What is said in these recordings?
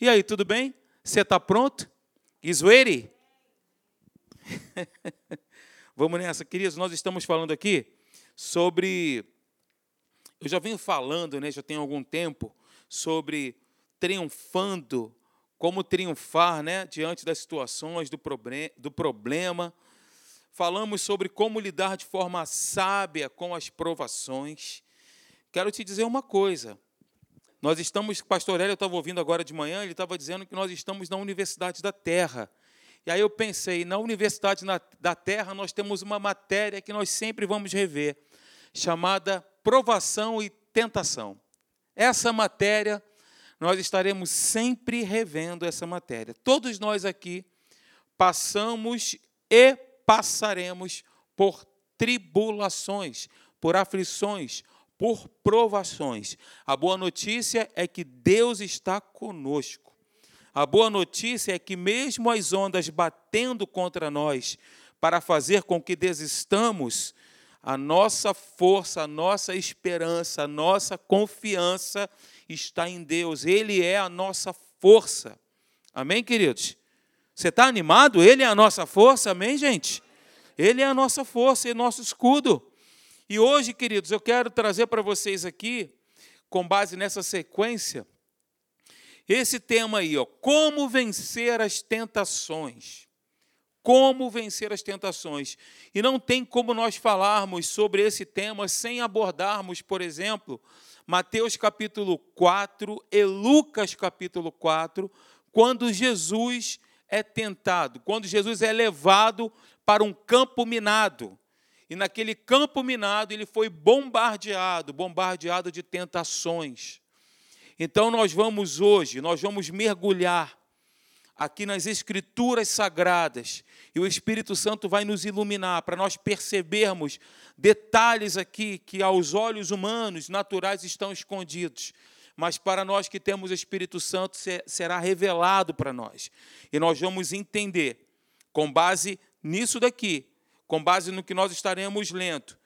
E aí, tudo bem? Você está pronto? Is ready? Vamos nessa, queridos. Nós estamos falando aqui sobre. Eu já venho falando, né, já tem algum tempo, sobre triunfando, como triunfar né, diante das situações, do, problem, do problema. Falamos sobre como lidar de forma sábia com as provações. Quero te dizer uma coisa. Nós estamos, pastor Hélio, eu estava ouvindo agora de manhã, ele estava dizendo que nós estamos na Universidade da Terra. E aí eu pensei, na Universidade da Terra nós temos uma matéria que nós sempre vamos rever, chamada provação e tentação. Essa matéria, nós estaremos sempre revendo essa matéria. Todos nós aqui passamos e passaremos por tribulações, por aflições, por provações. A boa notícia é que Deus está conosco. A boa notícia é que, mesmo as ondas batendo contra nós, para fazer com que desistamos, a nossa força, a nossa esperança, a nossa confiança está em Deus. Ele é a nossa força. Amém, queridos? Você está animado? Ele é a nossa força, amém, gente? Ele é a nossa força e nosso escudo. E hoje, queridos, eu quero trazer para vocês aqui, com base nessa sequência, esse tema aí, ó, como vencer as tentações. Como vencer as tentações. E não tem como nós falarmos sobre esse tema sem abordarmos, por exemplo, Mateus capítulo 4 e Lucas capítulo 4, quando Jesus é tentado, quando Jesus é levado para um campo minado. E naquele campo minado ele foi bombardeado, bombardeado de tentações. Então nós vamos hoje, nós vamos mergulhar aqui nas escrituras sagradas e o Espírito Santo vai nos iluminar para nós percebermos detalhes aqui que aos olhos humanos, naturais estão escondidos, mas para nós que temos o Espírito Santo será revelado para nós. E nós vamos entender com base nisso daqui com base no que nós estaremos lendo,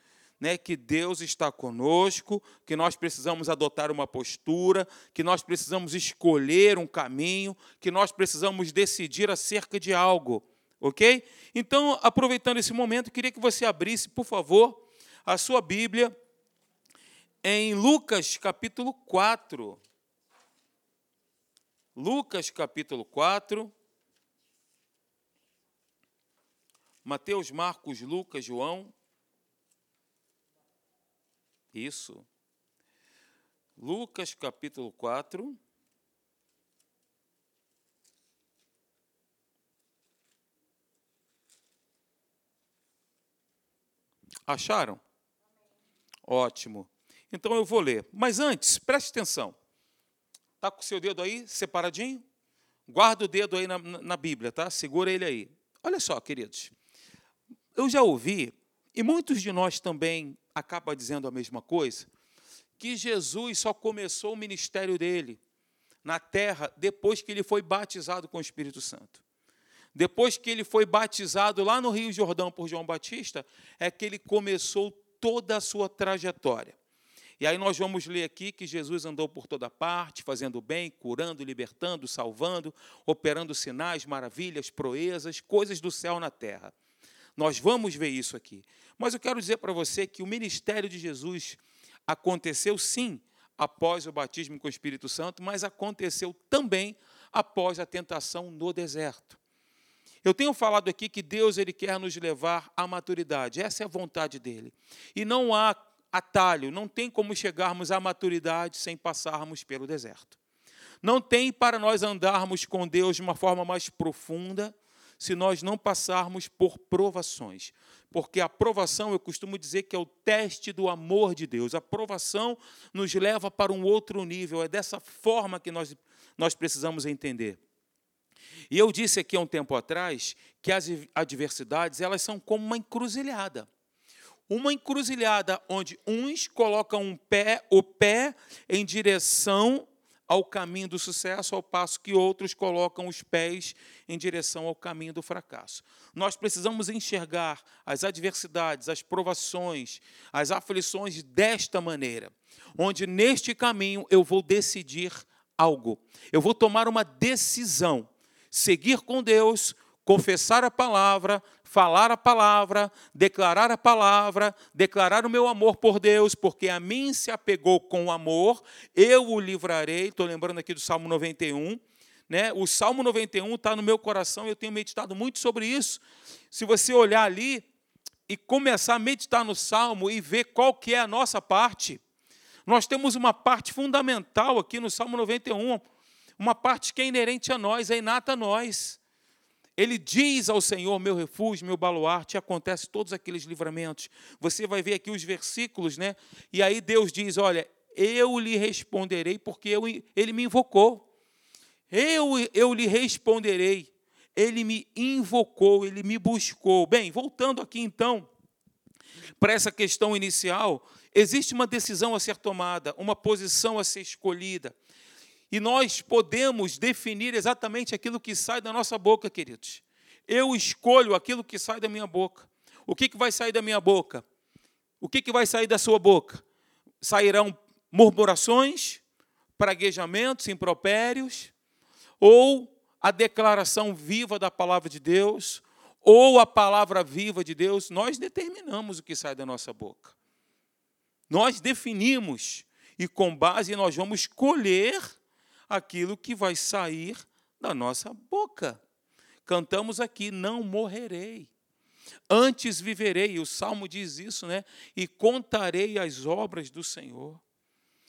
né, que Deus está conosco, que nós precisamos adotar uma postura, que nós precisamos escolher um caminho, que nós precisamos decidir acerca de algo, ok? Então, aproveitando esse momento, queria que você abrisse, por favor, a sua Bíblia em Lucas capítulo 4. Lucas capítulo 4. Mateus, Marcos, Lucas, João. Isso. Lucas capítulo 4. Acharam? Ótimo. Então eu vou ler. Mas antes, preste atenção. Está com o seu dedo aí separadinho? Guarda o dedo aí na, na Bíblia, tá? Segura ele aí. Olha só, queridos. Eu já ouvi, e muitos de nós também acabam dizendo a mesma coisa, que Jesus só começou o ministério dele na terra depois que ele foi batizado com o Espírito Santo. Depois que ele foi batizado lá no Rio Jordão por João Batista, é que ele começou toda a sua trajetória. E aí nós vamos ler aqui que Jesus andou por toda parte, fazendo bem, curando, libertando, salvando, operando sinais, maravilhas, proezas, coisas do céu na terra. Nós vamos ver isso aqui. Mas eu quero dizer para você que o ministério de Jesus aconteceu sim após o batismo com o Espírito Santo, mas aconteceu também após a tentação no deserto. Eu tenho falado aqui que Deus ele quer nos levar à maturidade. Essa é a vontade dele. E não há atalho, não tem como chegarmos à maturidade sem passarmos pelo deserto. Não tem para nós andarmos com Deus de uma forma mais profunda se nós não passarmos por provações. Porque a provação, eu costumo dizer que é o teste do amor de Deus. A provação nos leva para um outro nível. É dessa forma que nós, nós precisamos entender. E eu disse aqui há um tempo atrás que as adversidades elas são como uma encruzilhada. Uma encruzilhada onde uns colocam um pé, o pé em direção ao caminho do sucesso, ao passo que outros colocam os pés em direção ao caminho do fracasso. Nós precisamos enxergar as adversidades, as provações, as aflições desta maneira, onde neste caminho eu vou decidir algo. Eu vou tomar uma decisão. Seguir com Deus, confessar a palavra, falar a palavra, declarar a palavra, declarar o meu amor por Deus, porque a mim se apegou com amor, eu o livrarei. Estou lembrando aqui do Salmo 91. Né? O Salmo 91 está no meu coração, eu tenho meditado muito sobre isso. Se você olhar ali e começar a meditar no Salmo e ver qual que é a nossa parte, nós temos uma parte fundamental aqui no Salmo 91, uma parte que é inerente a nós, é inata a nós. Ele diz ao Senhor, meu refúgio, meu baluarte, acontece todos aqueles livramentos. Você vai ver aqui os versículos, né? E aí Deus diz: Olha, eu lhe responderei, porque eu, ele me invocou. Eu, eu lhe responderei. Ele me invocou, ele me buscou. Bem, voltando aqui então para essa questão inicial, existe uma decisão a ser tomada, uma posição a ser escolhida. E nós podemos definir exatamente aquilo que sai da nossa boca, queridos. Eu escolho aquilo que sai da minha boca. O que, que vai sair da minha boca? O que, que vai sair da sua boca? Sairão murmurações, praguejamentos, impropérios, ou a declaração viva da palavra de Deus, ou a palavra viva de Deus. Nós determinamos o que sai da nossa boca. Nós definimos, e com base nós vamos escolher aquilo que vai sair da nossa boca. Cantamos aqui: não morrerei, antes viverei. O salmo diz isso, né? E contarei as obras do Senhor.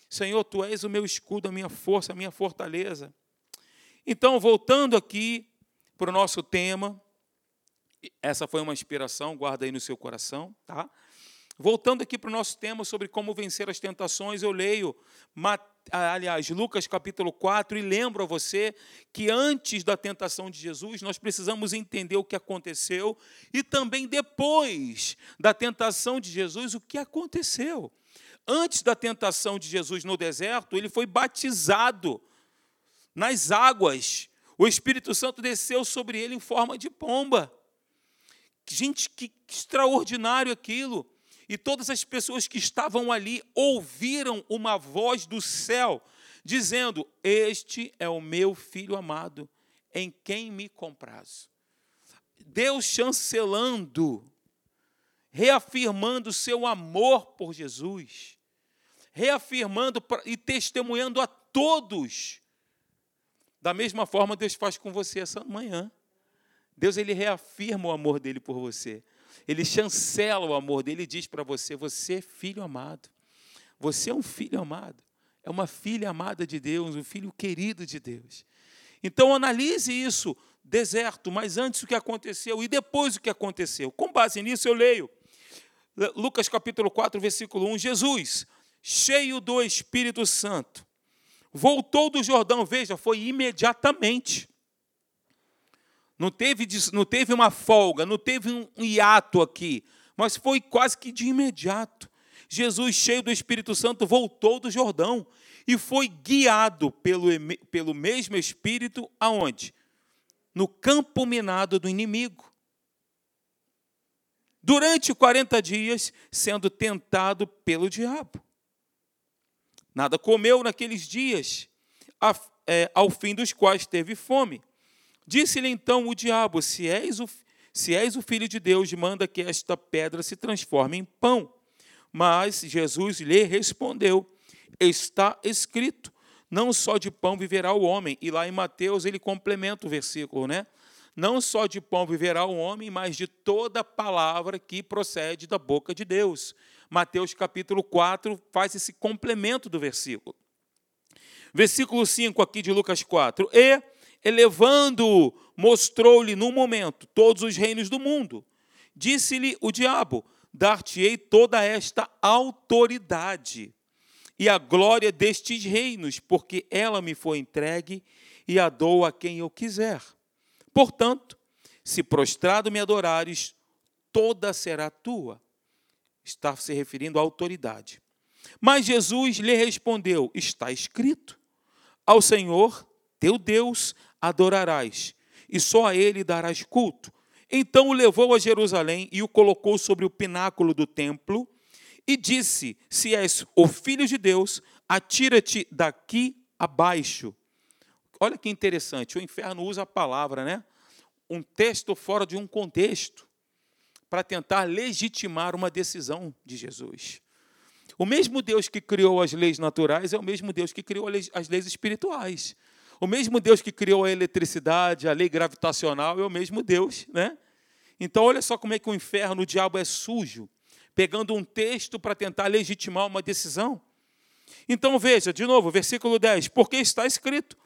Senhor, tu és o meu escudo, a minha força, a minha fortaleza. Então, voltando aqui para o nosso tema, essa foi uma inspiração, guarda aí no seu coração, tá? Voltando aqui para o nosso tema sobre como vencer as tentações, eu leio aliás, Lucas capítulo 4, e lembro a você que antes da tentação de Jesus, nós precisamos entender o que aconteceu, e também depois da tentação de Jesus, o que aconteceu. Antes da tentação de Jesus no deserto, ele foi batizado nas águas. O Espírito Santo desceu sobre ele em forma de pomba. Gente, que extraordinário aquilo! E todas as pessoas que estavam ali ouviram uma voz do céu dizendo: Este é o meu filho amado, em quem me comprazo. Deus chancelando, reafirmando seu amor por Jesus, reafirmando e testemunhando a todos. Da mesma forma, Deus faz com você essa manhã. Deus ele reafirma o amor dele por você ele chancela o amor dele e diz para você: Você é filho amado. Você é um filho amado. É uma filha amada de Deus, um filho querido de Deus. Então analise isso, deserto, mas antes o que aconteceu e depois o que aconteceu. Com base nisso eu leio Lucas capítulo 4, versículo 1, Jesus, cheio do Espírito Santo, voltou do Jordão, veja, foi imediatamente. Não teve, não teve uma folga, não teve um hiato aqui, mas foi quase que de imediato. Jesus, cheio do Espírito Santo, voltou do Jordão e foi guiado pelo, pelo mesmo Espírito aonde? No campo minado do inimigo. Durante 40 dias, sendo tentado pelo diabo. Nada comeu naqueles dias, é, ao fim dos quais teve fome. Disse-lhe então o diabo: se és o, se és o filho de Deus, manda que esta pedra se transforme em pão. Mas Jesus lhe respondeu: Está escrito, não só de pão viverá o homem. E lá em Mateus ele complementa o versículo, né? Não só de pão viverá o homem, mas de toda palavra que procede da boca de Deus. Mateus capítulo 4 faz esse complemento do versículo. Versículo 5 aqui de Lucas 4. E elevando-o, mostrou-lhe num momento todos os reinos do mundo. Disse-lhe o diabo: Dar-te-ei toda esta autoridade e a glória destes reinos, porque ela me foi entregue e a dou a quem eu quiser. Portanto, se prostrado me adorares, toda será tua. Está se referindo à autoridade. Mas Jesus lhe respondeu: Está escrito: Ao Senhor teu Deus adorarás, e só a ele darás culto. Então o levou a Jerusalém e o colocou sobre o pináculo do templo e disse: Se és o filho de Deus, atira-te daqui abaixo, olha que interessante, o inferno usa a palavra, né? Um texto fora de um contexto para tentar legitimar uma decisão de Jesus. O mesmo Deus que criou as leis naturais é o mesmo Deus que criou as leis espirituais. O mesmo Deus que criou a eletricidade, a lei gravitacional, é o mesmo Deus, né? Então, olha só como é que o inferno, o diabo é sujo, pegando um texto para tentar legitimar uma decisão. Então, veja, de novo, versículo 10: porque está escrito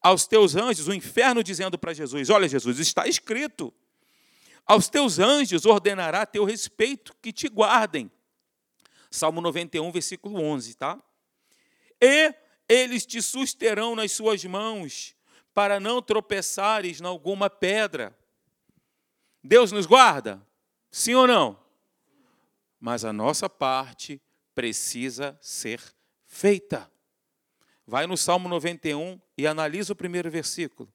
aos teus anjos, o inferno dizendo para Jesus: Olha, Jesus, está escrito, aos teus anjos ordenará teu respeito que te guardem. Salmo 91, versículo 11, tá? E eles te susterão nas suas mãos, para não tropeçares em alguma pedra. Deus nos guarda? Sim ou não? Mas a nossa parte precisa ser feita. Vai no Salmo 91 e analisa o primeiro versículo.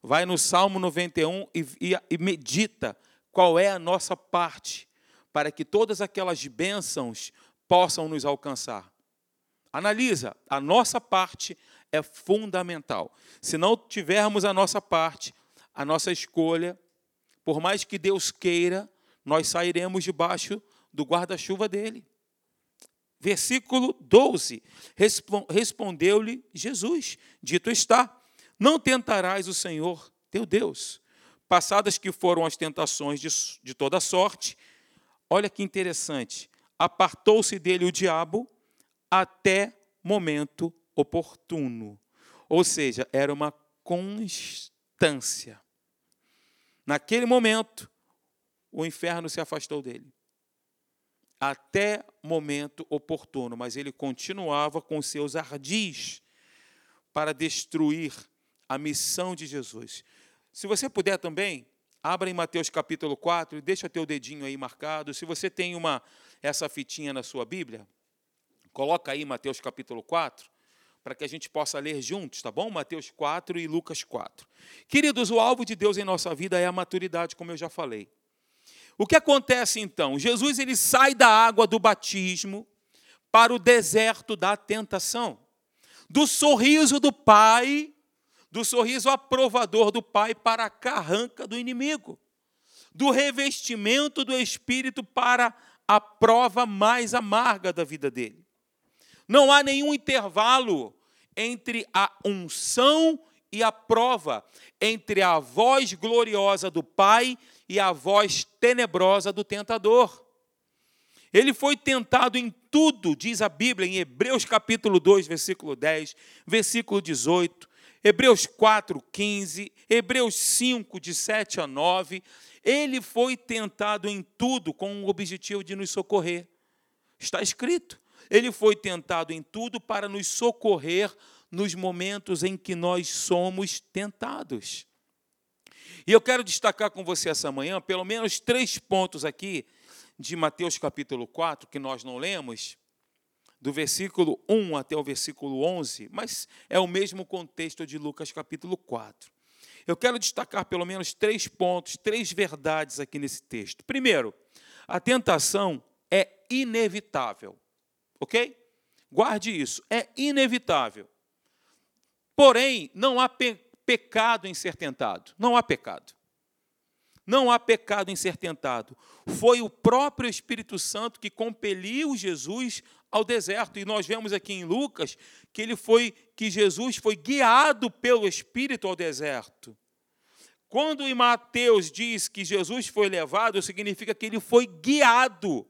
Vai no Salmo 91 e, e, e medita qual é a nossa parte para que todas aquelas bênçãos possam nos alcançar. Analisa, a nossa parte é fundamental. Se não tivermos a nossa parte, a nossa escolha, por mais que Deus queira, nós sairemos debaixo do guarda-chuva dele. Versículo 12: Respondeu-lhe Jesus: Dito está, não tentarás o Senhor teu Deus. Passadas que foram as tentações de, de toda sorte, olha que interessante, apartou-se dele o diabo até momento oportuno. Ou seja, era uma constância. Naquele momento, o inferno se afastou dele. Até momento oportuno, mas ele continuava com seus ardis para destruir a missão de Jesus. Se você puder também, abra em Mateus capítulo 4 e deixa teu dedinho aí marcado. Se você tem uma essa fitinha na sua Bíblia, coloca aí Mateus capítulo 4 para que a gente possa ler juntos, tá bom? Mateus 4 e Lucas 4. Queridos, o alvo de Deus em nossa vida é a maturidade, como eu já falei. O que acontece então? Jesus ele sai da água do batismo para o deserto da tentação. Do sorriso do Pai, do sorriso aprovador do Pai para a carranca do inimigo. Do revestimento do Espírito para a prova mais amarga da vida dele. Não há nenhum intervalo entre a unção e a prova, entre a voz gloriosa do Pai e a voz tenebrosa do tentador. Ele foi tentado em tudo, diz a Bíblia, em Hebreus capítulo 2, versículo 10, versículo 18, Hebreus 4, 15, Hebreus 5, de 7 a 9. Ele foi tentado em tudo com o objetivo de nos socorrer. Está escrito. Ele foi tentado em tudo para nos socorrer nos momentos em que nós somos tentados. E eu quero destacar com você essa manhã pelo menos três pontos aqui de Mateus capítulo 4, que nós não lemos, do versículo 1 até o versículo 11, mas é o mesmo contexto de Lucas capítulo 4. Eu quero destacar pelo menos três pontos, três verdades aqui nesse texto. Primeiro, a tentação é inevitável. Ok? Guarde isso. É inevitável. Porém, não há pe pecado em ser tentado. Não há pecado. Não há pecado em ser tentado. Foi o próprio Espírito Santo que compeliu Jesus ao deserto. E nós vemos aqui em Lucas que ele foi que Jesus foi guiado pelo Espírito ao deserto. Quando em Mateus diz que Jesus foi levado, significa que ele foi guiado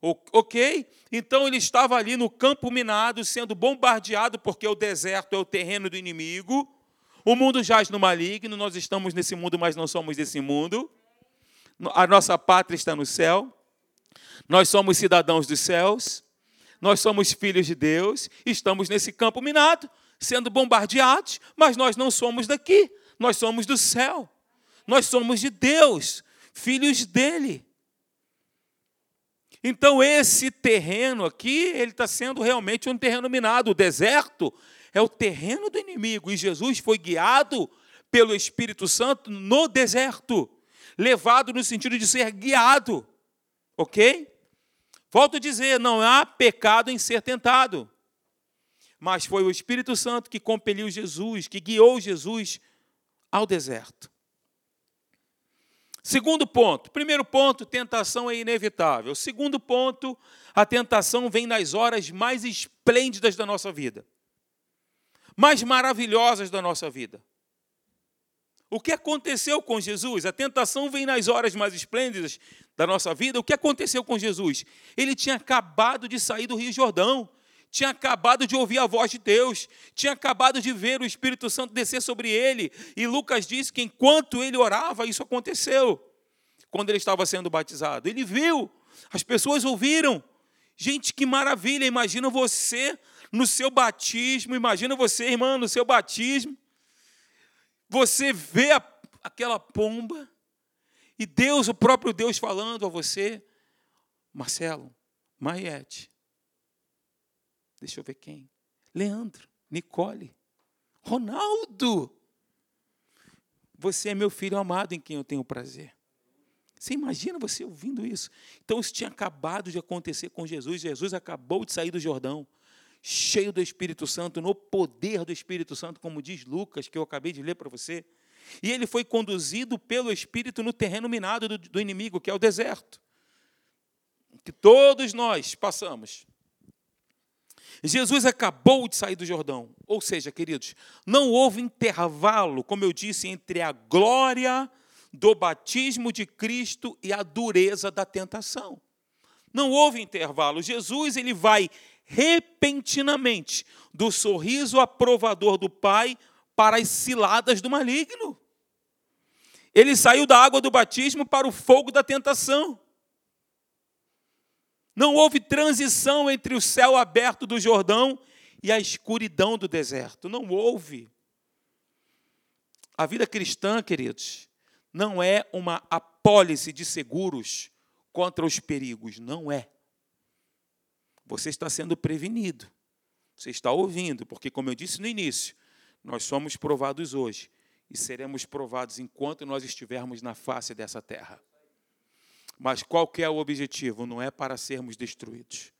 Ok? Então ele estava ali no campo minado, sendo bombardeado, porque o deserto é o terreno do inimigo. O mundo jaz no maligno, nós estamos nesse mundo, mas não somos desse mundo. A nossa pátria está no céu. Nós somos cidadãos dos céus. Nós somos filhos de Deus. Estamos nesse campo minado, sendo bombardeados, mas nós não somos daqui. Nós somos do céu. Nós somos de Deus, filhos dele. Então, esse terreno aqui, ele está sendo realmente um terreno minado. O deserto é o terreno do inimigo. E Jesus foi guiado pelo Espírito Santo no deserto. Levado no sentido de ser guiado. Ok? Volto a dizer, não há pecado em ser tentado. mas foi o Espírito Santo que compeliu Jesus, que guiou Jesus ao deserto. Segundo ponto. Primeiro ponto, tentação é inevitável. Segundo ponto, a tentação vem nas horas mais esplêndidas da nossa vida, mais maravilhosas da nossa vida. O que aconteceu com Jesus? A tentação vem nas horas mais esplêndidas da nossa vida. O que aconteceu com Jesus? Ele tinha acabado de sair do Rio Jordão, tinha acabado de ouvir a voz de Deus, tinha acabado de ver o Espírito Santo descer sobre ele. E Lucas diz que enquanto ele orava, isso aconteceu. Quando ele estava sendo batizado, ele viu, as pessoas ouviram. Gente, que maravilha! Imagina você no seu batismo, imagina você, irmã, no seu batismo você vê a, aquela pomba e Deus, o próprio Deus, falando a você, Marcelo, Maiete, deixa eu ver quem, Leandro, Nicole, Ronaldo, você é meu filho amado em quem eu tenho prazer. Você imagina você ouvindo isso? Então, isso tinha acabado de acontecer com Jesus. Jesus acabou de sair do Jordão cheio do Espírito Santo, no poder do Espírito Santo, como diz Lucas, que eu acabei de ler para você. E ele foi conduzido pelo Espírito no terreno minado do, do inimigo, que é o deserto, que todos nós passamos. Jesus acabou de sair do Jordão. Ou seja, queridos, não houve intervalo, como eu disse, entre a glória do batismo de Cristo e a dureza da tentação. Não houve intervalo. Jesus ele vai repentinamente do sorriso aprovador do Pai para as ciladas do maligno. Ele saiu da água do batismo para o fogo da tentação. Não houve transição entre o céu aberto do Jordão e a escuridão do deserto. Não houve. A vida cristã, queridos, não é uma apólice de seguros contra os perigos. Não é. Você está sendo prevenido. Você está ouvindo, porque, como eu disse no início, nós somos provados hoje e seremos provados enquanto nós estivermos na face dessa terra. Mas qual é o objetivo? Não é para sermos destruídos.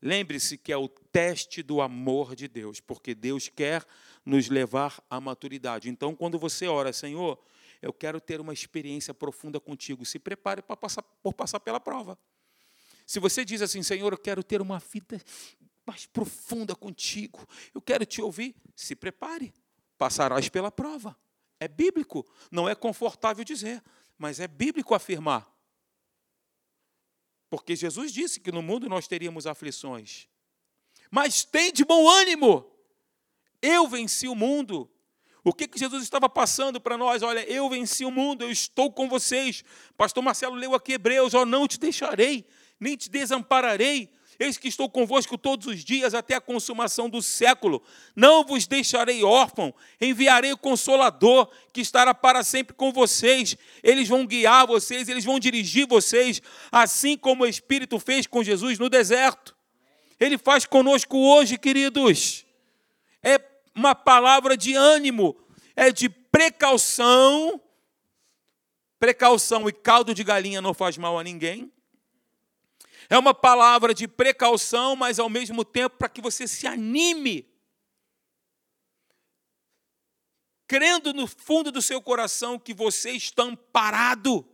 Lembre-se que é o teste do amor de Deus, porque Deus quer nos levar à maturidade. Então, quando você ora, Senhor, eu quero ter uma experiência profunda contigo, se prepare para passar, por passar pela prova. Se você diz assim, Senhor, eu quero ter uma vida mais profunda contigo, eu quero te ouvir, se prepare, passarás pela prova. É bíblico, não é confortável dizer, mas é bíblico afirmar. Porque Jesus disse que no mundo nós teríamos aflições. Mas tem de bom ânimo. Eu venci o mundo. O que, que Jesus estava passando para nós? Olha, eu venci o mundo, eu estou com vocês. Pastor Marcelo leu aqui Hebreus, ó, não te deixarei, nem te desampararei. Eis que estou convosco todos os dias até a consumação do século. Não vos deixarei órfão, enviarei o consolador que estará para sempre com vocês. Eles vão guiar vocês, eles vão dirigir vocês, assim como o Espírito fez com Jesus no deserto. Ele faz conosco hoje, queridos. É uma palavra de ânimo, é de precaução. Precaução e caldo de galinha não faz mal a ninguém. É uma palavra de precaução, mas ao mesmo tempo para que você se anime. Crendo no fundo do seu coração que você está amparado,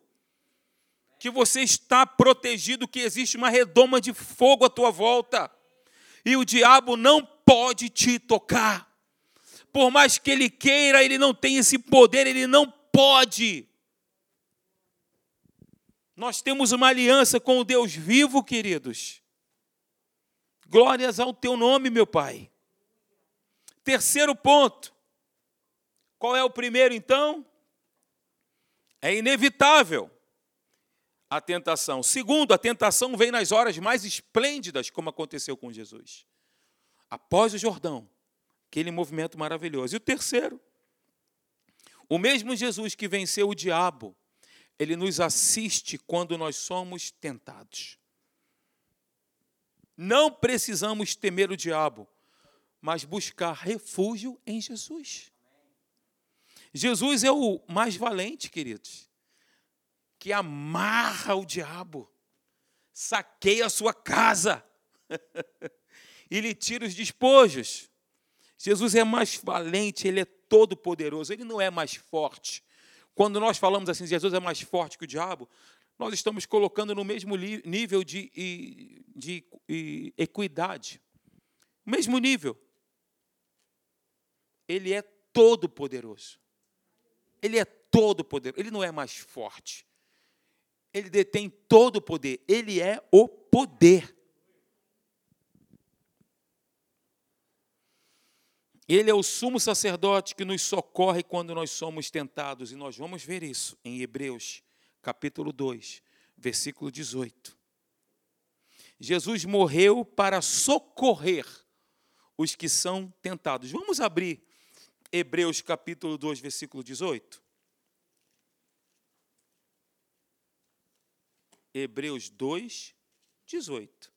que você está protegido, que existe uma redoma de fogo à tua volta, e o diabo não pode te tocar. Por mais que ele queira, ele não tem esse poder, ele não pode. Nós temos uma aliança com o Deus vivo, queridos. Glórias ao teu nome, meu Pai. Terceiro ponto. Qual é o primeiro, então? É inevitável a tentação. Segundo, a tentação vem nas horas mais esplêndidas, como aconteceu com Jesus. Após o Jordão, aquele movimento maravilhoso. E o terceiro, o mesmo Jesus que venceu o diabo ele nos assiste quando nós somos tentados. Não precisamos temer o diabo, mas buscar refúgio em Jesus. Jesus é o mais valente, queridos, que amarra o diabo, saqueia a sua casa e lhe tira os despojos. Jesus é mais valente, ele é todo poderoso, ele não é mais forte. Quando nós falamos assim, Jesus é mais forte que o diabo, nós estamos colocando no mesmo nível de, de, de equidade. Mesmo nível. Ele é todo poderoso. Ele é todo poderoso. Ele não é mais forte. Ele detém todo o poder. Ele é o poder. Ele é o sumo sacerdote que nos socorre quando nós somos tentados, e nós vamos ver isso em Hebreus, capítulo 2, versículo 18. Jesus morreu para socorrer os que são tentados. Vamos abrir Hebreus, capítulo 2, versículo 18. Hebreus 2, 18.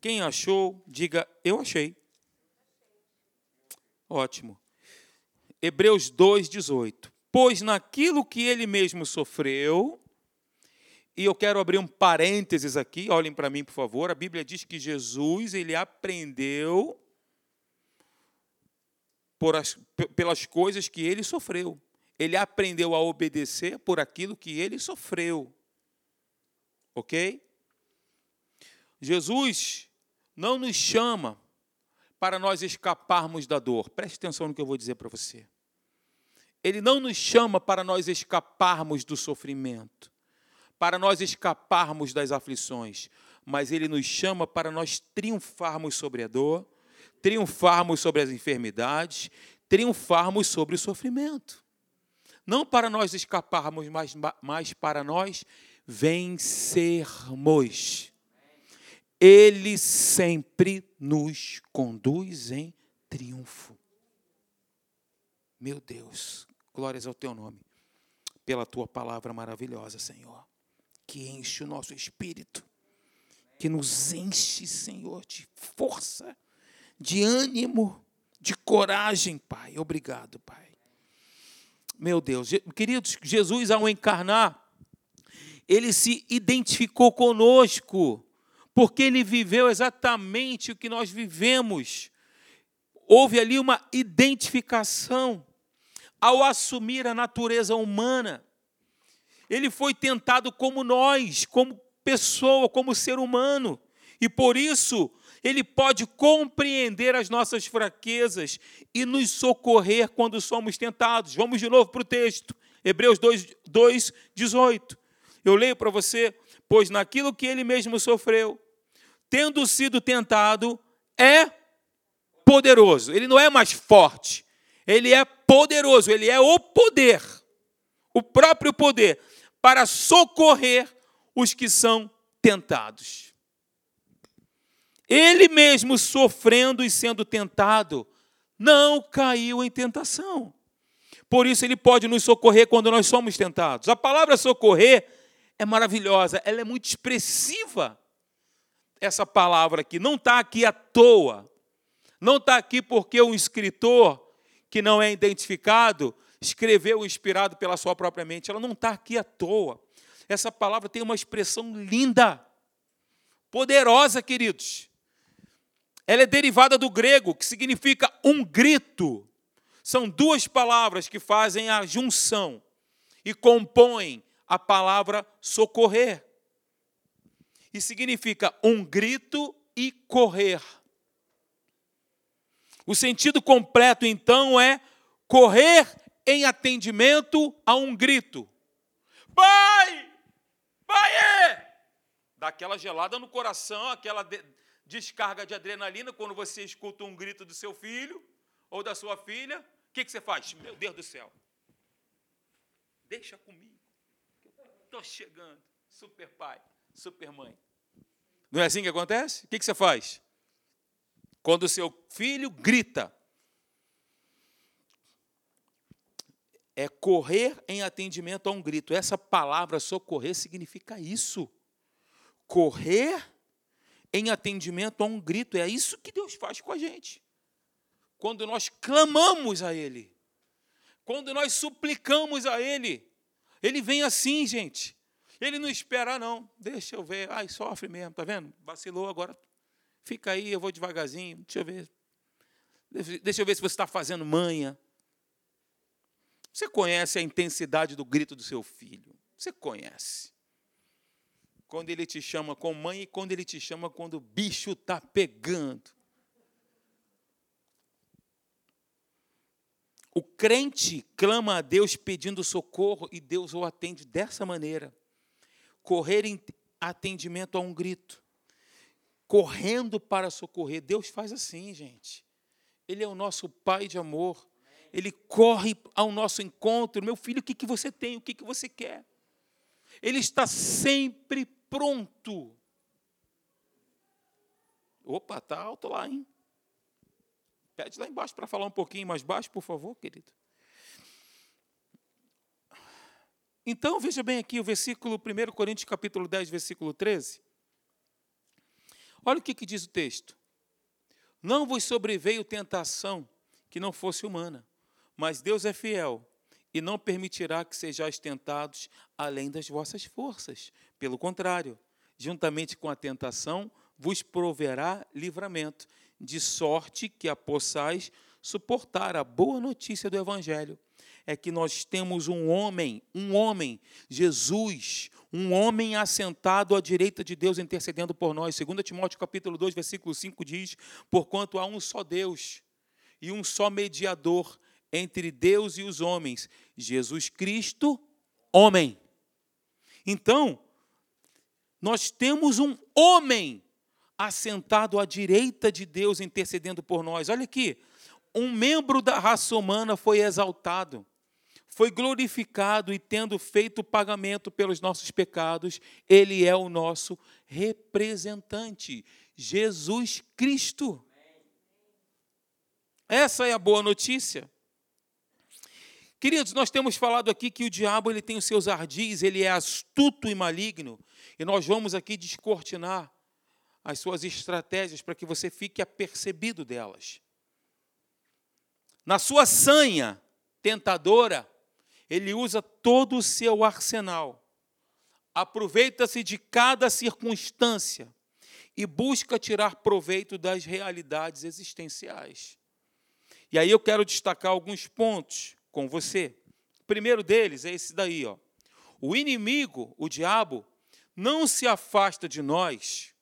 Quem achou, diga eu achei. Ótimo. Hebreus 2,18. Pois naquilo que ele mesmo sofreu, e eu quero abrir um parênteses aqui, olhem para mim, por favor. A Bíblia diz que Jesus, ele aprendeu as, pelas coisas que ele sofreu. Ele aprendeu a obedecer por aquilo que ele sofreu. Ok? Jesus não nos chama para nós escaparmos da dor. Preste atenção no que eu vou dizer para você. Ele não nos chama para nós escaparmos do sofrimento, para nós escaparmos das aflições, mas ele nos chama para nós triunfarmos sobre a dor, triunfarmos sobre as enfermidades, triunfarmos sobre o sofrimento. Não para nós escaparmos, mas, mas para nós vencermos. Ele sempre nos conduz em triunfo. Meu Deus, glórias ao teu nome, pela tua palavra maravilhosa, Senhor, que enche o nosso espírito, que nos enche, Senhor, de força, de ânimo, de coragem, Pai. Obrigado, Pai. Meu Deus, queridos, Jesus, ao encarnar, ele se identificou conosco porque ele viveu exatamente o que nós vivemos. Houve ali uma identificação ao assumir a natureza humana. Ele foi tentado como nós, como pessoa, como ser humano, e por isso ele pode compreender as nossas fraquezas e nos socorrer quando somos tentados. Vamos de novo para o texto, Hebreus 2, 2 18. Eu leio para você, pois naquilo que ele mesmo sofreu, tendo sido tentado, é poderoso. Ele não é mais forte, ele é poderoso, ele é o poder, o próprio poder, para socorrer os que são tentados. Ele mesmo sofrendo e sendo tentado, não caiu em tentação. Por isso ele pode nos socorrer quando nós somos tentados. A palavra socorrer é maravilhosa, ela é muito expressiva essa palavra aqui. Não está aqui à toa. Não está aqui porque um escritor que não é identificado escreveu inspirado pela sua própria mente. Ela não está aqui à toa. Essa palavra tem uma expressão linda, poderosa, queridos. Ela é derivada do grego, que significa um grito. São duas palavras que fazem a junção e compõem a palavra socorrer e significa um grito e correr. O sentido completo, então, é correr em atendimento a um grito. Pai! Pai! É! Daquela gelada no coração, aquela de descarga de adrenalina quando você escuta um grito do seu filho ou da sua filha. O que, que você faz? Meu Deus do céu. Deixa comigo. Estou chegando. Super pai, super mãe. Não é assim que acontece? O que você faz? Quando o seu filho grita, é correr em atendimento a um grito. Essa palavra socorrer significa isso. Correr em atendimento a um grito. É isso que Deus faz com a gente. Quando nós clamamos a Ele, quando nós suplicamos a Ele, Ele vem assim, gente. Ele não espera, não. Deixa eu ver. Ai, sofre mesmo, tá vendo? Vacilou agora. Fica aí, eu vou devagarzinho. Deixa eu ver. Deixa eu ver se você está fazendo manha. Você conhece a intensidade do grito do seu filho. Você conhece. Quando ele te chama com mãe e quando ele te chama quando o bicho está pegando. O crente clama a Deus pedindo socorro e Deus o atende dessa maneira. Correr em atendimento a um grito. Correndo para socorrer. Deus faz assim, gente. Ele é o nosso Pai de amor. Ele corre ao nosso encontro. Meu filho, o que, que você tem? O que, que você quer? Ele está sempre pronto. Opa, está alto lá, hein? Pede lá embaixo para falar um pouquinho mais baixo, por favor, querido. Então, veja bem aqui o versículo 1 Coríntios capítulo 10, versículo 13. Olha o que, que diz o texto. Não vos sobreveio tentação que não fosse humana, mas Deus é fiel e não permitirá que sejais tentados além das vossas forças. Pelo contrário, juntamente com a tentação, vos proverá livramento, de sorte que a possais suportar. A boa notícia do Evangelho é que nós temos um homem, um homem, Jesus, um homem assentado à direita de Deus intercedendo por nós. 2 Timóteo capítulo 2, versículo 5 diz: "Porquanto há um só Deus e um só mediador entre Deus e os homens, Jesus Cristo, homem". Então, nós temos um homem assentado à direita de Deus, intercedendo por nós. Olha aqui, um membro da raça humana foi exaltado, foi glorificado e, tendo feito pagamento pelos nossos pecados, ele é o nosso representante, Jesus Cristo. Essa é a boa notícia. Queridos, nós temos falado aqui que o diabo ele tem os seus ardis, ele é astuto e maligno, e nós vamos aqui descortinar as suas estratégias para que você fique apercebido delas. Na sua sanha tentadora, ele usa todo o seu arsenal. Aproveita-se de cada circunstância e busca tirar proveito das realidades existenciais. E aí eu quero destacar alguns pontos com você. O primeiro deles é esse daí, ó. O inimigo, o diabo, não se afasta de nós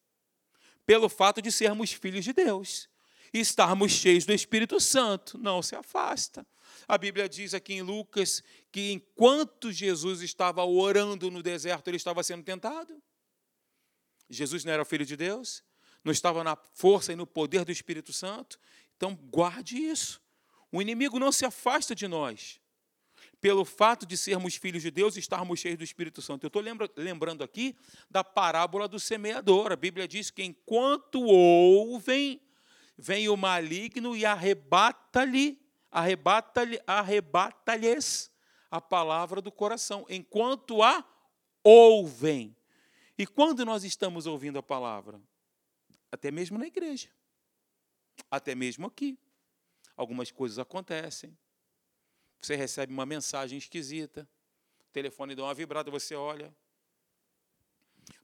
pelo fato de sermos filhos de Deus e estarmos cheios do Espírito Santo. Não se afasta. A Bíblia diz aqui em Lucas que enquanto Jesus estava orando no deserto, ele estava sendo tentado. Jesus não era filho de Deus, não estava na força e no poder do Espírito Santo. Então, guarde isso. O inimigo não se afasta de nós pelo fato de sermos filhos de Deus e estarmos cheios do Espírito Santo. Eu estou lembrando aqui da parábola do semeador. A Bíblia diz que enquanto ouvem, vem o maligno e arrebata-lhe, arrebata-lhe, arrebata-lhes a palavra do coração, enquanto a ouvem. E quando nós estamos ouvindo a palavra? Até mesmo na igreja. Até mesmo aqui. Algumas coisas acontecem você recebe uma mensagem esquisita, o telefone dá uma vibrada, você olha,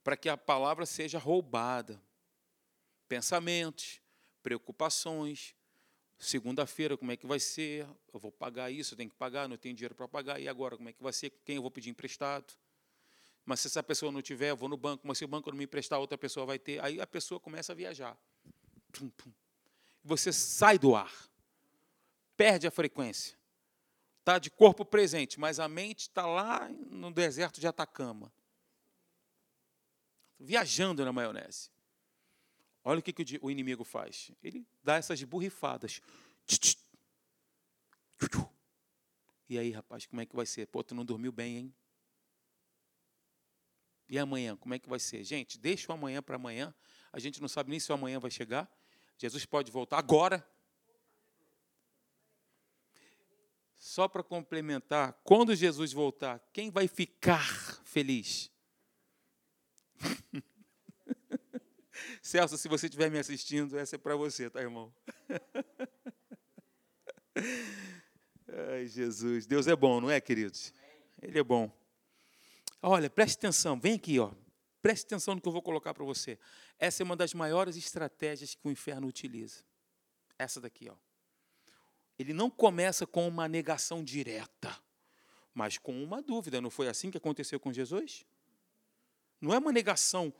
para que a palavra seja roubada. Pensamentos, preocupações. Segunda-feira, como é que vai ser? Eu vou pagar isso, eu tenho que pagar, não tenho dinheiro para pagar. E agora, como é que vai ser? Quem eu vou pedir emprestado? Mas se essa pessoa não tiver, eu vou no banco. Mas se o banco não me emprestar, outra pessoa vai ter. Aí a pessoa começa a viajar. Você sai do ar, perde a frequência está de corpo presente, mas a mente está lá no deserto de Atacama. Viajando na maionese. Olha o que, que o inimigo faz. Ele dá essas burrifadas. E aí, rapaz, como é que vai ser? Pô, tu não dormiu bem, hein? E amanhã, como é que vai ser? Gente, deixa o amanhã para amanhã. A gente não sabe nem se o amanhã vai chegar. Jesus pode voltar agora. Só para complementar, quando Jesus voltar, quem vai ficar feliz? Celso, se você estiver me assistindo, essa é para você, tá, irmão? Ai, Jesus. Deus é bom, não é, queridos? Ele é bom. Olha, preste atenção, vem aqui, ó. Preste atenção no que eu vou colocar para você. Essa é uma das maiores estratégias que o inferno utiliza. Essa daqui, ó. ele não começa com uma negação direta, mas com uma dúvida. Não foi assim que aconteceu com Jesus? Não é uma negação,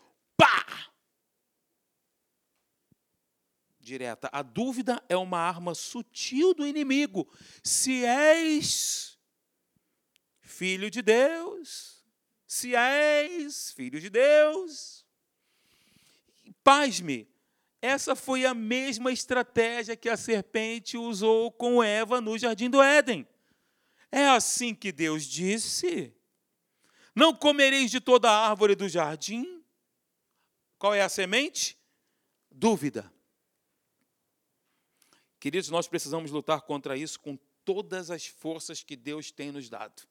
Direta. A dúvida é uma arma sutil do inimigo. Se és filho de Deus, se és filho de Deus, pasme, essa foi a mesma estratégia que a serpente usou com Eva no jardim do Éden. É assim que Deus disse: Não comereis de toda a árvore do jardim. Qual é a semente? Dúvida. Queridos, nós precisamos lutar contra isso com todas as forças que Deus tem nos dado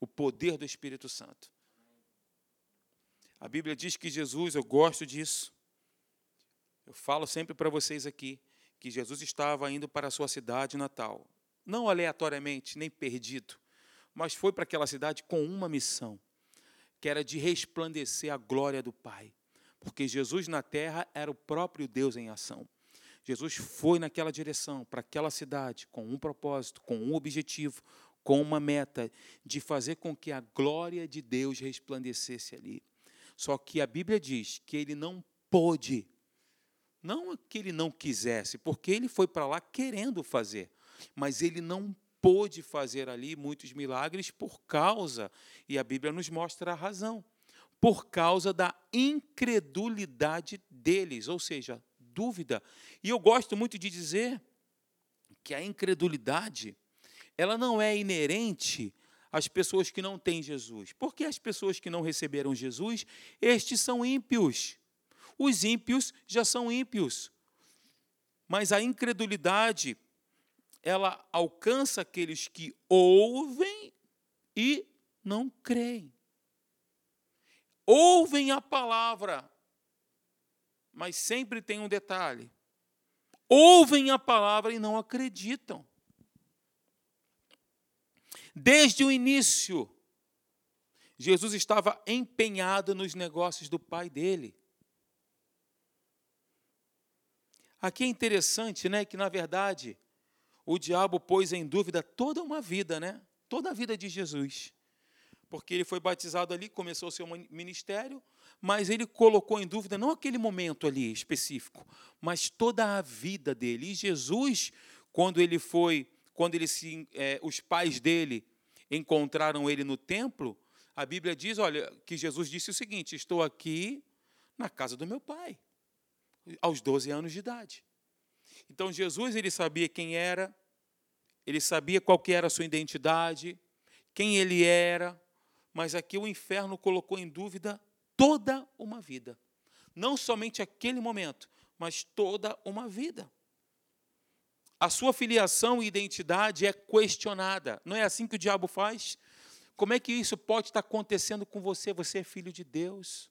o poder do Espírito Santo. A Bíblia diz que Jesus, eu gosto disso, eu falo sempre para vocês aqui que Jesus estava indo para a sua cidade natal, não aleatoriamente, nem perdido, mas foi para aquela cidade com uma missão, que era de resplandecer a glória do Pai, porque Jesus na terra era o próprio Deus em ação. Jesus foi naquela direção, para aquela cidade, com um propósito, com um objetivo, com uma meta de fazer com que a glória de Deus resplandecesse ali. Só que a Bíblia diz que ele não pôde não que ele não quisesse, porque ele foi para lá querendo fazer, mas ele não pôde fazer ali muitos milagres por causa, e a Bíblia nos mostra a razão, por causa da incredulidade deles, ou seja, dúvida. E eu gosto muito de dizer que a incredulidade, ela não é inerente às pessoas que não têm Jesus. Porque as pessoas que não receberam Jesus, estes são ímpios. Os ímpios já são ímpios. Mas a incredulidade, ela alcança aqueles que ouvem e não creem. Ouvem a palavra, mas sempre tem um detalhe. Ouvem a palavra e não acreditam. Desde o início, Jesus estava empenhado nos negócios do pai dele. Aqui é interessante, né, que na verdade o diabo pôs em dúvida toda uma vida, né? Toda a vida de Jesus. Porque ele foi batizado ali, começou o seu ministério, mas ele colocou em dúvida não aquele momento ali específico, mas toda a vida dele. E Jesus, quando ele foi, quando ele se, é, os pais dele encontraram ele no templo, a Bíblia diz, olha, que Jesus disse o seguinte: estou aqui na casa do meu pai aos 12 anos de idade. Então Jesus ele sabia quem era, ele sabia qual que era a sua identidade, quem ele era, mas aqui o inferno colocou em dúvida toda uma vida. Não somente aquele momento, mas toda uma vida. A sua filiação e identidade é questionada. Não é assim que o diabo faz? Como é que isso pode estar acontecendo com você? Você é filho de Deus.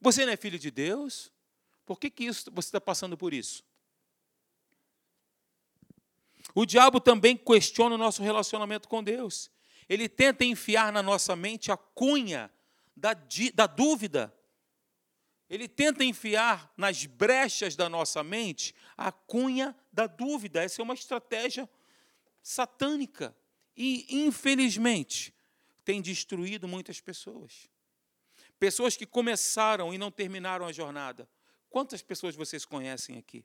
Você não é filho de Deus? Por que, que isso, você está passando por isso? O diabo também questiona o nosso relacionamento com Deus. Ele tenta enfiar na nossa mente a cunha da, da dúvida. Ele tenta enfiar nas brechas da nossa mente a cunha da dúvida. Essa é uma estratégia satânica. E, infelizmente, tem destruído muitas pessoas. Pessoas que começaram e não terminaram a jornada. Quantas pessoas vocês conhecem aqui,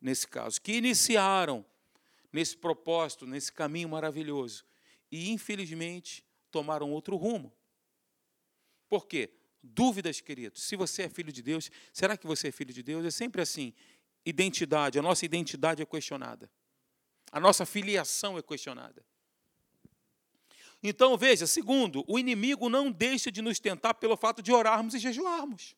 nesse caso, que iniciaram nesse propósito, nesse caminho maravilhoso, e infelizmente tomaram outro rumo? Por quê? Dúvidas, queridos. Se você é filho de Deus, será que você é filho de Deus? É sempre assim. Identidade, a nossa identidade é questionada. A nossa filiação é questionada. Então, veja, segundo, o inimigo não deixa de nos tentar pelo fato de orarmos e jejuarmos.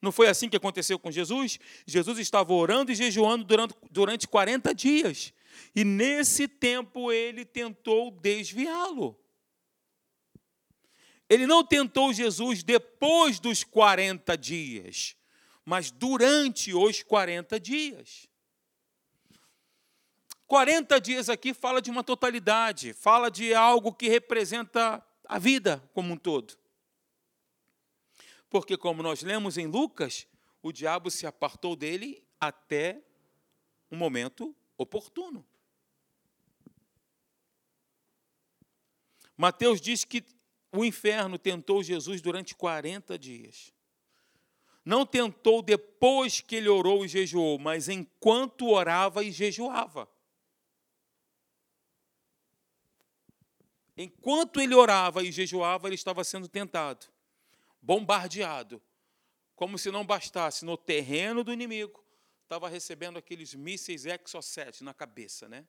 Não foi assim que aconteceu com Jesus? Jesus estava orando e jejuando durante, durante 40 dias. E nesse tempo ele tentou desviá-lo. Ele não tentou Jesus depois dos 40 dias, mas durante os 40 dias. 40 dias aqui fala de uma totalidade, fala de algo que representa a vida como um todo. Porque, como nós lemos em Lucas, o diabo se apartou dele até um momento oportuno. Mateus diz que o inferno tentou Jesus durante 40 dias. Não tentou depois que ele orou e jejuou, mas enquanto orava e jejuava. Enquanto ele orava e jejuava, ele estava sendo tentado, bombardeado, como se não bastasse no terreno do inimigo, estava recebendo aqueles mísseis Exocet na cabeça, né?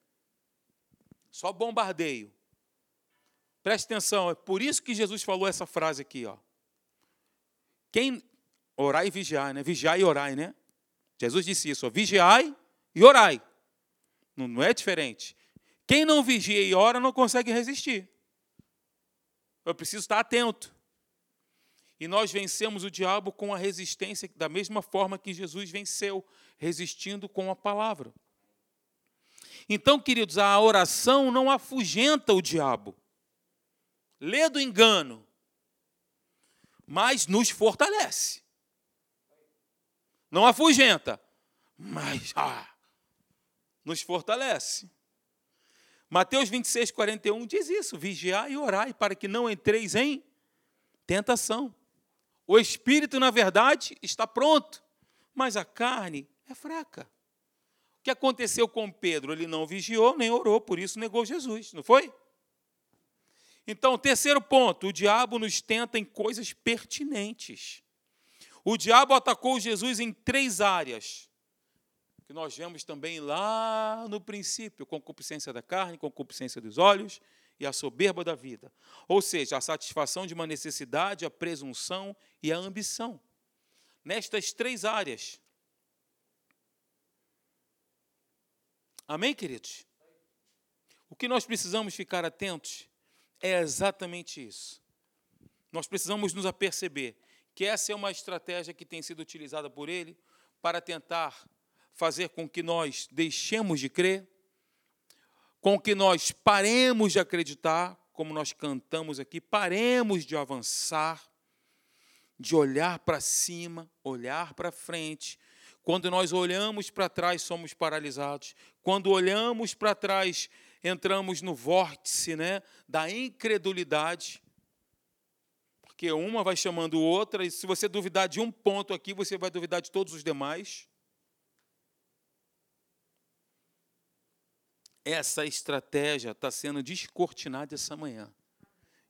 Só bombardeio. Preste atenção, é por isso que Jesus falou essa frase aqui, ó. Quem orar e vigiar, né? Vigiar e orar, né? Jesus disse isso, ó, vigiai e orai. Não, não é diferente. Quem não vigia e ora não consegue resistir. Eu preciso estar atento. E nós vencemos o diabo com a resistência, da mesma forma que Jesus venceu, resistindo com a palavra. Então, queridos, a oração não afugenta o diabo lê do engano, mas nos fortalece. Não afugenta, mas ah, nos fortalece. Mateus 26, 41 diz isso: vigiai e orai para que não entreis em tentação. O espírito, na verdade, está pronto, mas a carne é fraca. O que aconteceu com Pedro? Ele não vigiou nem orou, por isso negou Jesus, não foi? Então, terceiro ponto: o diabo nos tenta em coisas pertinentes. O diabo atacou Jesus em três áreas, que nós vemos também lá no princípio: concupiscência da carne, concupiscência dos olhos e a soberba da vida. Ou seja, a satisfação de uma necessidade, a presunção e a ambição. Nestas três áreas. Amém, queridos? O que nós precisamos ficar atentos é exatamente isso. Nós precisamos nos aperceber que essa é uma estratégia que tem sido utilizada por ele para tentar fazer com que nós deixemos de crer, com que nós paremos de acreditar, como nós cantamos aqui, paremos de avançar, de olhar para cima, olhar para frente. Quando nós olhamos para trás, somos paralisados. Quando olhamos para trás, entramos no vórtice né, da incredulidade, porque uma vai chamando outra, e se você duvidar de um ponto aqui, você vai duvidar de todos os demais. Essa estratégia está sendo descortinada essa manhã.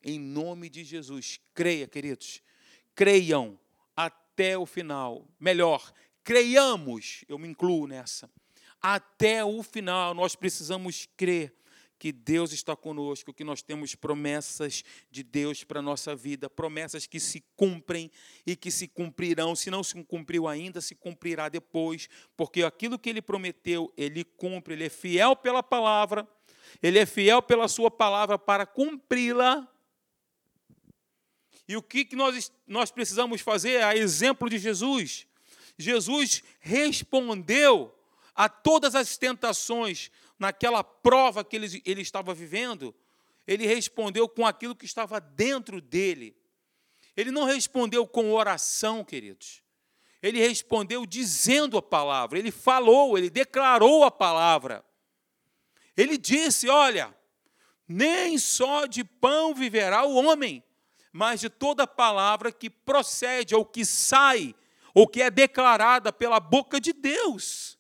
Em nome de Jesus. Creia, queridos. Creiam até o final. Melhor, creiamos, eu me incluo nessa. Até o final, nós precisamos crer que Deus está conosco, que nós temos promessas de Deus para a nossa vida, promessas que se cumprem e que se cumprirão. Se não se cumpriu ainda, se cumprirá depois, porque aquilo que ele prometeu, ele cumpre, ele é fiel pela palavra, ele é fiel pela sua palavra para cumpri-la. E o que nós, nós precisamos fazer, a exemplo de Jesus? Jesus respondeu a todas as tentações naquela prova que ele, ele estava vivendo, ele respondeu com aquilo que estava dentro dele. Ele não respondeu com oração, queridos. Ele respondeu dizendo a palavra, ele falou, ele declarou a palavra. Ele disse: Olha, nem só de pão viverá o homem, mas de toda palavra que procede ou que sai ou que é declarada pela boca de Deus.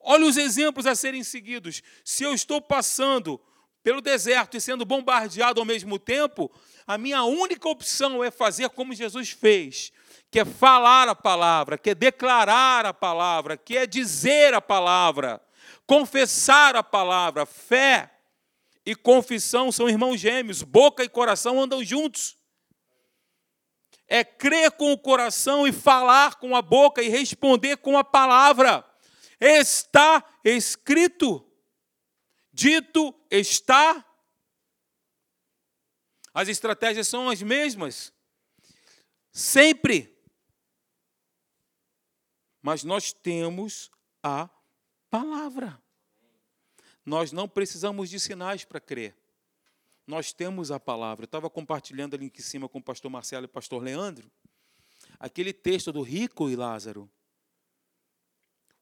Olha os exemplos a serem seguidos. Se eu estou passando pelo deserto e sendo bombardeado ao mesmo tempo, a minha única opção é fazer como Jesus fez, que é falar a palavra, que é declarar a palavra, que é dizer a palavra, confessar a palavra. Fé e confissão são irmãos gêmeos, boca e coração andam juntos. É crer com o coração e falar com a boca e responder com a palavra. Está escrito. Dito está. As estratégias são as mesmas. Sempre. Mas nós temos a palavra. Nós não precisamos de sinais para crer. Nós temos a palavra. Eu estava compartilhando ali em cima com o pastor Marcelo e o pastor Leandro aquele texto do rico e Lázaro.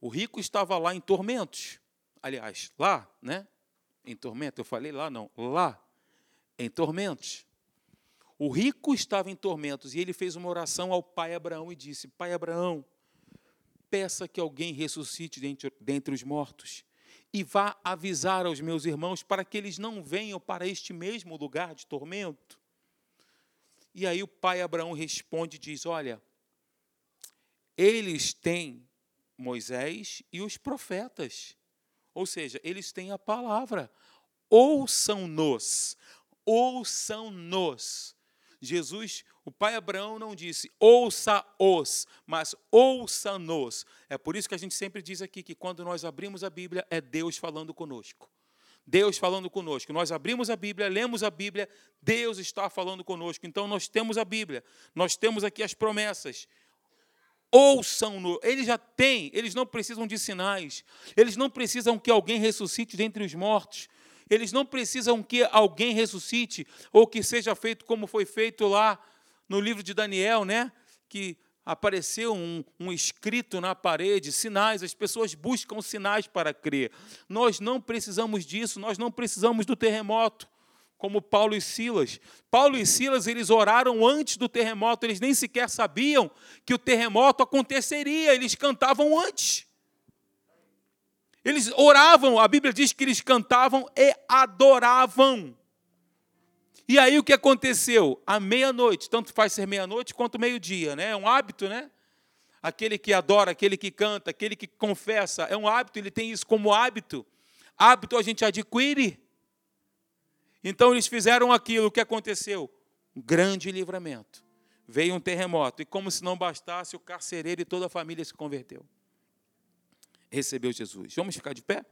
O rico estava lá em tormentos. Aliás, lá, né? Em tormento, eu falei lá, não, lá. em tormentos. O rico estava em tormentos e ele fez uma oração ao pai Abraão e disse: Pai Abraão, peça que alguém ressuscite dentre os mortos e vá avisar aos meus irmãos para que eles não venham para este mesmo lugar de tormento. E aí o pai Abraão responde e diz: Olha, eles têm Moisés e os profetas, ou seja, eles têm a palavra. Ouçam-nos, ouçam-nos. Jesus, o pai Abraão não disse ouça-os, mas ouça-nos. É por isso que a gente sempre diz aqui que quando nós abrimos a Bíblia, é Deus falando conosco. Deus falando conosco. Nós abrimos a Bíblia, lemos a Bíblia, Deus está falando conosco. Então nós temos a Bíblia, nós temos aqui as promessas. Ouçam-no. Eles já têm, eles não precisam de sinais, eles não precisam que alguém ressuscite dentre os mortos. Eles não precisam que alguém ressuscite ou que seja feito como foi feito lá no livro de Daniel, né? Que apareceu um, um, escrito na parede, sinais, as pessoas buscam sinais para crer. Nós não precisamos disso, nós não precisamos do terremoto, como Paulo e Silas. Paulo e Silas, eles oraram antes do terremoto, eles nem sequer sabiam que o terremoto aconteceria, eles cantavam antes. Eles oravam, a Bíblia diz que eles cantavam e adoravam. E aí o que aconteceu? À meia-noite, tanto faz ser meia-noite quanto meio-dia, né? É um hábito, né? Aquele que adora, aquele que canta, aquele que confessa, é um hábito, ele tem isso como hábito. Hábito a gente adquire. Então eles fizeram aquilo, o que aconteceu? Um grande livramento. Veio um terremoto, e como se não bastasse, o carcereiro e toda a família se converteu recebeu Jesus. Vamos ficar de pé?